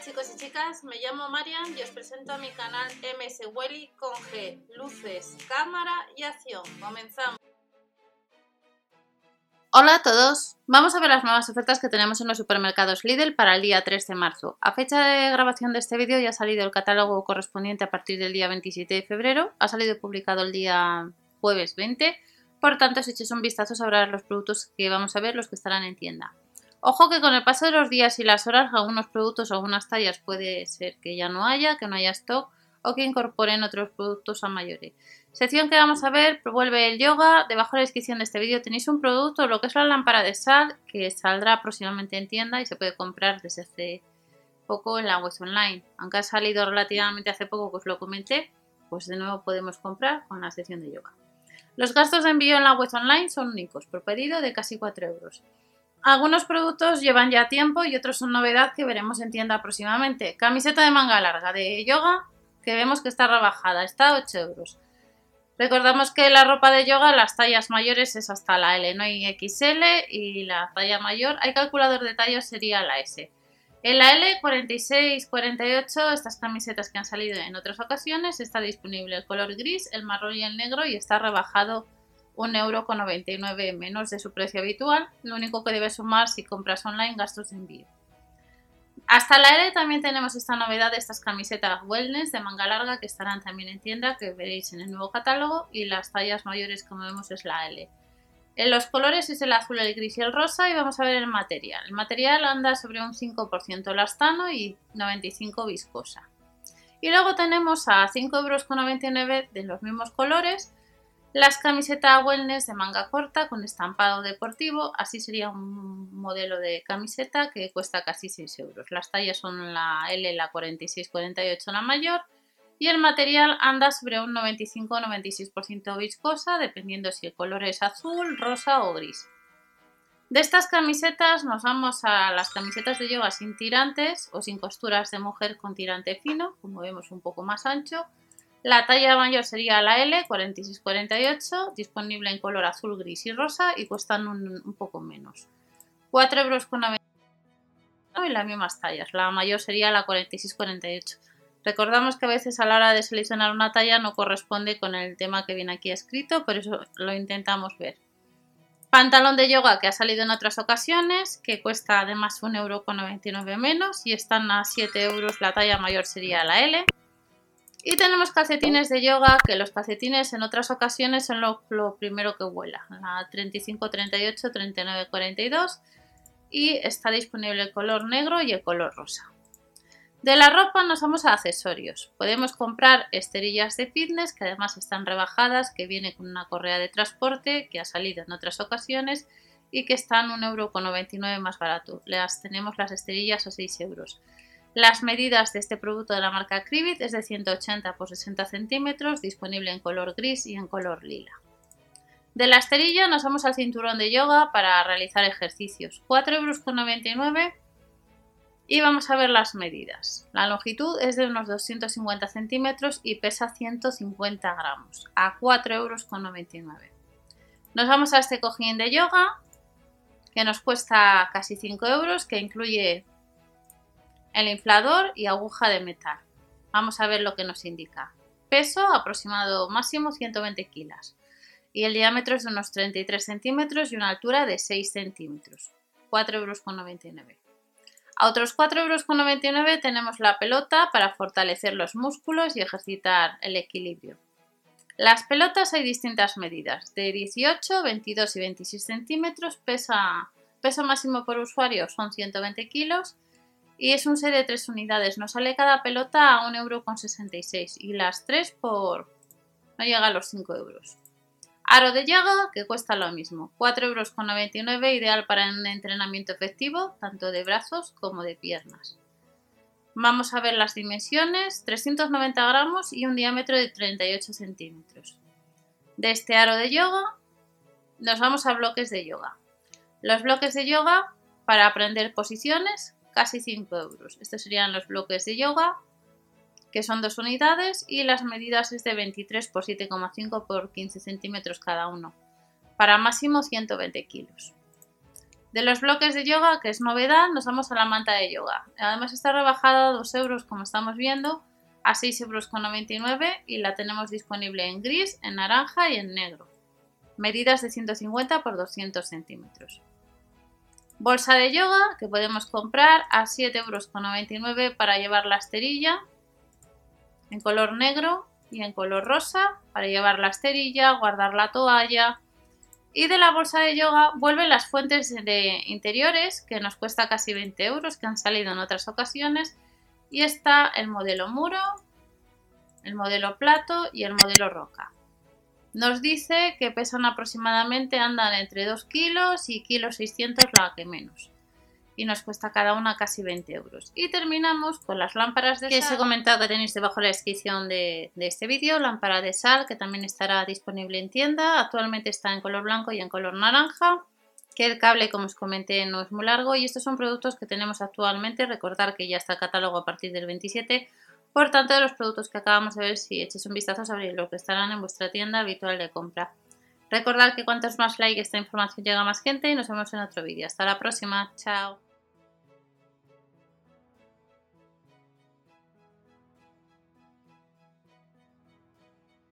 chicos y chicas, me llamo Marian y os presento a mi canal MS Welly con G, luces, cámara y acción. Comenzamos. Hola a todos, vamos a ver las nuevas ofertas que tenemos en los supermercados Lidl para el día 3 de marzo. A fecha de grabación de este vídeo ya ha salido el catálogo correspondiente a partir del día 27 de febrero, ha salido publicado el día jueves 20, por tanto si echéis un vistazo sabrás los productos que vamos a ver, los que estarán en tienda. Ojo que con el paso de los días y las horas algunos productos o algunas tallas puede ser que ya no haya, que no haya stock o que incorporen otros productos a mayores. Sección que vamos a ver, vuelve el yoga. Debajo de la descripción de este vídeo tenéis un producto, lo que es la lámpara de sal, que saldrá próximamente en tienda y se puede comprar desde hace poco en la web online. Aunque ha salido relativamente hace poco que os lo comenté, pues de nuevo podemos comprar con la sección de yoga. Los gastos de envío en la web online son únicos, por pedido de casi 4 euros. Algunos productos llevan ya tiempo y otros son novedad que veremos en tienda próximamente. Camiseta de manga larga de yoga que vemos que está rebajada, está a 8 euros. Recordamos que la ropa de yoga, las tallas mayores es hasta la L, no hay XL y la talla mayor, hay calculador de tallas, sería la S. En la L 46, 48, estas camisetas que han salido en otras ocasiones, está disponible el color gris, el marrón y el negro y está rebajado 1,99€ menos de su precio habitual, lo único que debes sumar si compras online gastos de envío. Hasta la L también tenemos esta novedad de estas camisetas wellness de manga larga que estarán también en tienda, que veréis en el nuevo catálogo, y las tallas mayores como vemos es la L. En los colores es el azul, el gris y el rosa y vamos a ver el material. El material anda sobre un 5% elastano y 95% viscosa. Y luego tenemos a 5,99€ de los mismos colores las camisetas wellness de manga corta con estampado deportivo, así sería un modelo de camiseta que cuesta casi 6 euros. Las tallas son la L, la 46-48 la mayor y el material anda sobre un 95-96% viscosa dependiendo si el color es azul, rosa o gris. De estas camisetas nos vamos a las camisetas de yoga sin tirantes o sin costuras de mujer con tirante fino, como vemos un poco más ancho, la talla mayor sería la L, 46-48, disponible en color azul, gris y rosa y cuestan un, poco menos. 4,90 euros y las mismas tallas. La mayor sería la 46-48. Recordamos que a veces a la hora de seleccionar una talla no corresponde con el tema que viene aquí escrito, por eso lo intentamos ver. Pantalón de yoga que ha salido en otras ocasiones, que cuesta además 1,99€ menos y están a 7 euros. La talla mayor sería la L. Y tenemos calcetines de yoga, que los calcetines en otras ocasiones son lo, primero que vuela. La 35, 38, 39, 42. Y está disponible el color negro y el color rosa. De la ropa nos vamos a accesorios. Podemos comprar esterillas de fitness que además están rebajadas, que viene con una correa de transporte que ha salido en otras ocasiones y que están 1,99€ más barato. Las tenemos las esterillas a 6 euros. Las medidas de este producto de la marca Cribit es de 180 x 60 centímetros, disponible en color gris y en color lila. De la esterilla nos vamos al cinturón de yoga para realizar ejercicios, 4,99 euros y vamos a ver las medidas. La longitud es de unos 250 centímetros y pesa 150 gramos, a 4,99 euros. Nos vamos a este cojín de yoga que nos cuesta casi 5 euros, que incluye el inflador y aguja de metal. Vamos a ver lo que nos indica. Peso aproximado máximo 120 kilos y el diámetro es de unos 33 centímetros y una altura de 6 centímetros. 4,99 euros. A otros 4,99 euros tenemos la pelota para fortalecer los músculos y ejercitar el equilibrio. Las pelotas hay distintas medidas, de 18, 22 y 26 centímetros, peso máximo por usuario son 120 kilos y es un set de tres unidades. Nos sale cada pelota a 1,66€ y las tres por... no llega a los 5 euros. Aro de yoga que cuesta lo mismo, 4,99€, ideal para un entrenamiento efectivo, tanto de brazos como de piernas. Vamos a ver las dimensiones, 390 gramos y un diámetro de 38 centímetros. De este aro de yoga nos vamos a bloques de yoga. Los bloques de yoga para aprender posiciones, casi 5 euros. Estos serían los bloques de yoga, que son dos unidades, y las medidas es de 23 por 7,5 por 15 centímetros cada uno, para máximo 120 kilos. De los bloques de yoga, que es novedad, nos vamos a la manta de yoga. Además está rebajada a 2 euros, como estamos viendo, a 6,99 euros y la tenemos disponible en gris, en naranja y en negro. Medidas de 150 por 200 centímetros. Bolsa de yoga que podemos comprar a 7,99 euros para llevar la esterilla en color negro y en color rosa para llevar la esterilla, guardar la toalla. Y de la bolsa de yoga vuelven las fuentes de interiores que nos cuesta casi 20 euros, que han salido en otras ocasiones. Y está el modelo muro, el modelo plato y el modelo roca. Nos dice que pesan aproximadamente, andan entre 2 kilos y kilos 600 la que menos y nos cuesta cada una casi 20 euros. Y terminamos con las lámparas de que sal. Que os he comentado que tenéis debajo de la descripción de, de este vídeo, lámpara de sal que también estará disponible en tienda. Actualmente está en color blanco y en color naranja. Que el cable, como os comenté, no es muy largo y estos son productos que tenemos actualmente. Recordar que ya está el catálogo a partir del 27. Por tanto, de los productos que acabamos de ver, si echéis un vistazo, sabréis lo que estarán en vuestra tienda habitual de compra. Recordad que cuantos más likes esta información llega a más gente y nos vemos en otro vídeo. Hasta la próxima. Chao.